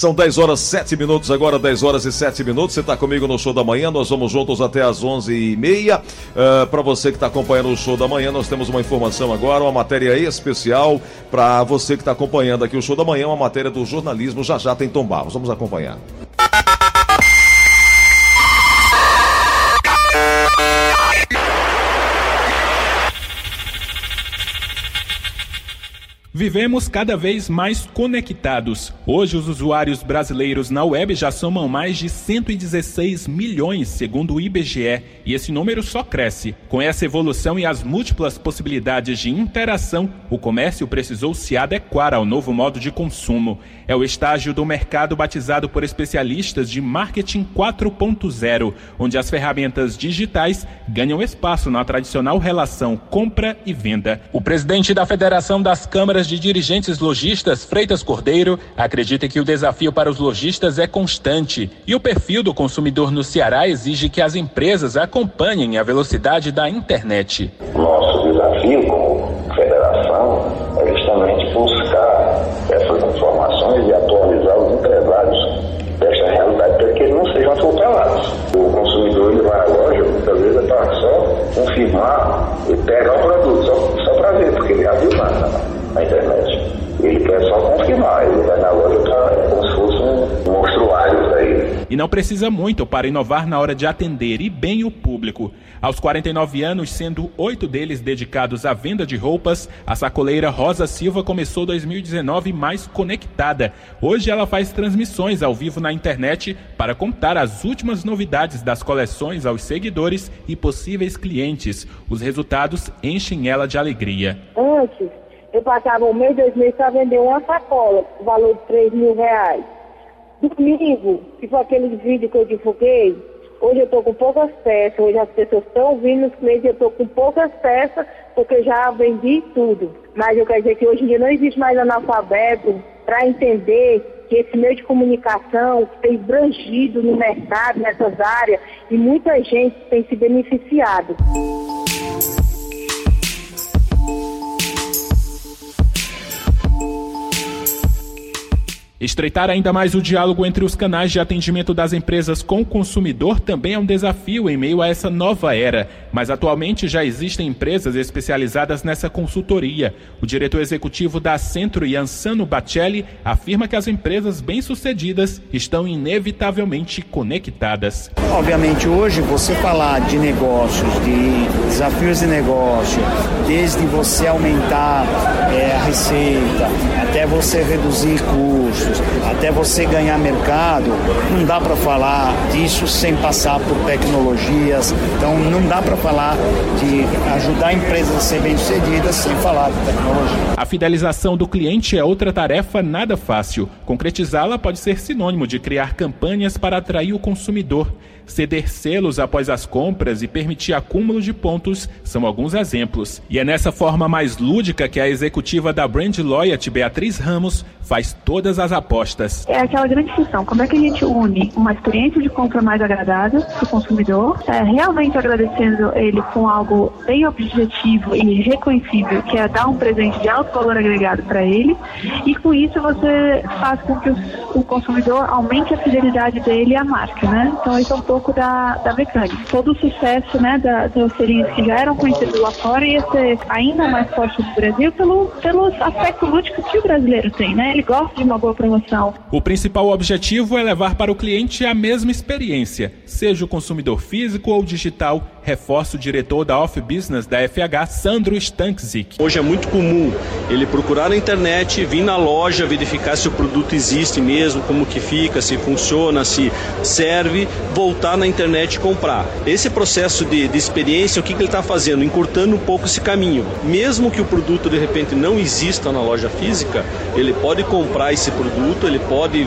São 10 horas 7 minutos, agora 10 horas e 7 minutos. Você está comigo no show da manhã, nós vamos juntos até as 11h30. Uh, para você que está acompanhando o show da manhã, nós temos uma informação agora, uma matéria especial para você que está acompanhando aqui o show da manhã, uma matéria do jornalismo. Já já tem Tom. Vamos acompanhar. Vivemos cada vez mais conectados. Hoje, os usuários brasileiros na web já somam mais de 116 milhões, segundo o IBGE, e esse número só cresce. Com essa evolução e as múltiplas possibilidades de interação, o comércio precisou se adequar ao novo modo de consumo. É o estágio do mercado batizado por especialistas de marketing 4.0, onde as ferramentas digitais ganham espaço na tradicional relação compra e venda. O presidente da Federação das Câmaras de Dirigentes Logistas, Freitas Cordeiro, acredita que o desafio para os lojistas é constante e o perfil do consumidor no Ceará exige que as empresas acompanhem a velocidade da internet. Nosso desafio como federação é justamente buscar essas informações e atualizar os empresários desta realidade para sejam atropelados. O consumidor ele vai à loja, muitas vezes é para só confirmar e pegar o produto, só, só para ver, porque ele já viu nada na internet. Ele quer só confirmar, ele vai na loja E não precisa muito para inovar na hora de atender e bem o público. Aos 49 anos, sendo oito deles dedicados à venda de roupas, a sacoleira Rosa Silva começou 2019 mais conectada. Hoje ela faz transmissões ao vivo na internet para contar as últimas novidades das coleções aos seguidores e possíveis clientes. Os resultados enchem ela de alegria. Antes, eu passava um mês, dois meses para vender uma sacola, valor de 3 mil reais. Domingo, que foi aquele vídeo que eu divulguei, hoje eu estou com poucas peças, hoje as pessoas estão vindo, os clientes, eu estou com poucas peças, porque já vendi tudo. Mas eu quero dizer que hoje em dia não existe mais analfabeto para entender que esse meio de comunicação tem brangido no mercado, nessas áreas, e muita gente tem se beneficiado. Estreitar ainda mais o diálogo entre os canais de atendimento das empresas com o consumidor também é um desafio em meio a essa nova era, mas atualmente já existem empresas especializadas nessa consultoria. O diretor executivo da Centro, Yansano Bacelli, afirma que as empresas bem-sucedidas estão inevitavelmente conectadas. Obviamente, hoje você falar de negócios, de desafios de negócio, desde você aumentar é, a receita, até você reduzir custos, até você ganhar mercado, não dá para falar disso sem passar por tecnologias. Então não dá para falar de ajudar empresas a ser bem-sucedidas sem falar de tecnologia. A fidelização do cliente é outra tarefa nada fácil. Concretizá-la pode ser sinônimo de criar campanhas para atrair o consumidor. Ceder selos após as compras e permitir acúmulo de pontos são alguns exemplos. E é nessa forma mais lúdica que a executiva da Brand Loyalty, Beatriz Ramos, faz todas as apostas. É aquela grande questão, como é que a gente une uma experiência de compra mais agradável para o consumidor, é, realmente agradecendo ele com algo bem objetivo e reconhecível, que é dar um presente de alto valor agregado para ele, e com isso você faz com que o, o consumidor aumente a fidelidade dele à marca, né? Então esse é um pouco da, da mecânica. Todo o sucesso né, da, das selinhas que já eram conhecidos lá fora ia ser ainda mais forte no Brasil pelo, pelo aspecto lúdico que o brasileiro tem, né? Ele gosta de uma boa promoção. O principal objetivo é levar para o cliente a mesma experiência, seja o consumidor físico ou digital, reforça o diretor da Off Business da FH, Sandro Stankzik. Hoje é muito comum ele procurar na internet, vir na loja, verificar se o produto existe mesmo, como que fica, se funciona, se serve, voltar na internet e comprar. Esse processo de, de experiência, o que, que ele está fazendo? Encurtando um pouco esse caminho. Mesmo que o produto de repente não exista na loja física, ele pode comprar esse produto, ele pode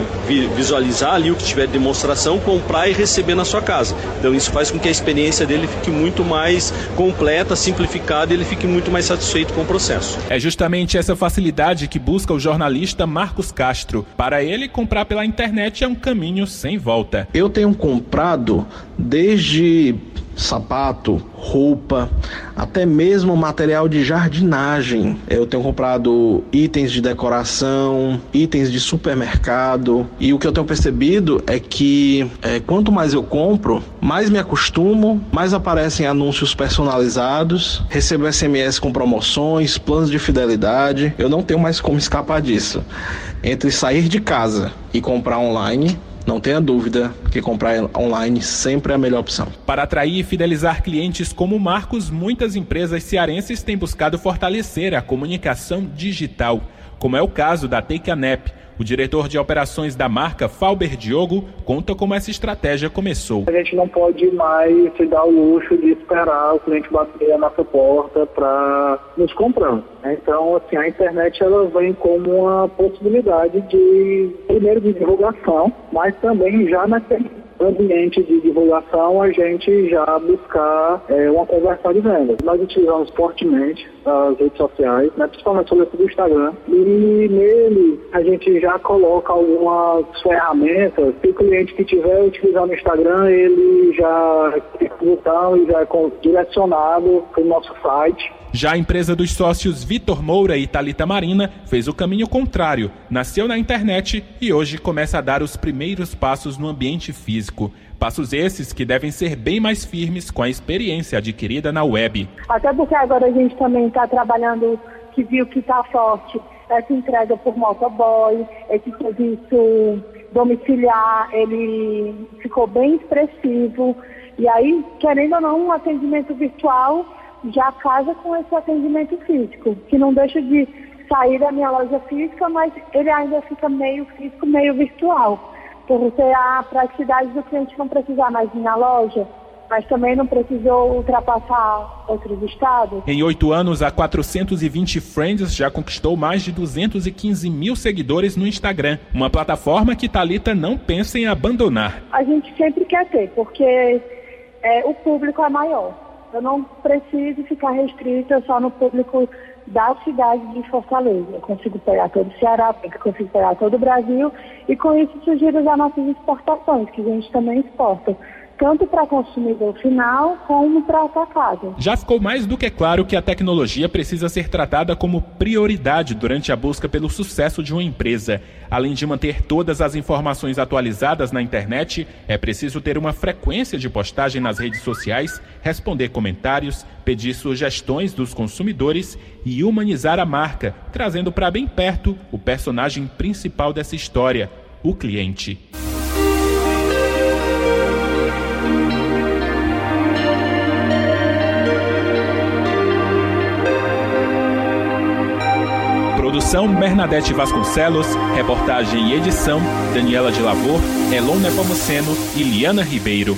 visualizar ali o que tiver de demonstração, comprar e receber na sua casa. Então isso faz com que a experiência dele fique muito mais completa, simplificada e ele fique muito mais satisfeito com o processo. É justamente essa facilidade que busca o jornalista Marcos Castro. Para ele, comprar pela internet é um caminho sem volta. Eu tenho comprado desde sapato, roupa, até mesmo material de jardinagem. Eu tenho comprado itens de decoração, itens de supermercado e o que eu tenho percebido é que é, quanto mais eu compro, mais me acostumo, mais aparecem anúncios personalizados, recebo SMS com promoções, planos de fidelidade. Eu não tenho mais como escapar disso. Entre sair de casa e comprar online, não tenha dúvida que comprar online sempre é a melhor opção. Para atrair e fidelizar clientes como Marcos, muitas empresas cearenses têm buscado fortalecer a comunicação digital, como é o caso da Take a Nap o diretor de operações da marca, Falber Diogo, conta como essa estratégia começou. A gente não pode mais se dar o luxo de esperar o cliente bater a nossa porta para nos comprar. Então, assim, a internet ela vem como uma possibilidade de, primeiro, de divulgação, mas também já naquele ambiente de divulgação, a gente já buscar é, uma conversão de vendas. Nós utilizamos fortemente as redes sociais, né, principalmente o Instagram, e nele a gente já coloca algumas ferramentas que o cliente que estiver utilizando o Instagram, ele já tem e já é direcionado para o nosso site já a empresa dos sócios Vitor Moura e Talita Marina fez o caminho contrário, nasceu na internet e hoje começa a dar os primeiros passos no ambiente físico. Passos esses que devem ser bem mais firmes com a experiência adquirida na web. Até porque agora a gente também está trabalhando, que viu que está forte, essa entrega por motoboy, esse serviço domiciliar, ele ficou bem expressivo. E aí, querendo ou não, um atendimento virtual já casa com esse atendimento físico, que não deixa de sair da minha loja física, mas ele ainda fica meio físico, meio virtual. Por ter a praticidade do cliente não precisar mais ir na loja, mas também não precisou ultrapassar outros estados. Em oito anos, a 420 Friends já conquistou mais de 215 mil seguidores no Instagram, uma plataforma que Talita não pensa em abandonar. A gente sempre quer ter, porque é, o público é maior. Eu não preciso ficar restrita só no público da cidade de Fortaleza. Eu consigo pegar todo o Ceará, eu consigo pegar todo o Brasil e com isso surgiram as nossas exportações, que a gente também exporta tanto para consumidor final como para atacado. Já ficou mais do que claro que a tecnologia precisa ser tratada como prioridade durante a busca pelo sucesso de uma empresa. Além de manter todas as informações atualizadas na internet, é preciso ter uma frequência de postagem nas redes sociais, responder comentários, pedir sugestões dos consumidores e humanizar a marca, trazendo para bem perto o personagem principal dessa história, o cliente. Produção Bernadette Vasconcelos, reportagem e edição Daniela de Lavor, Elon Nepomuceno e Liana Ribeiro.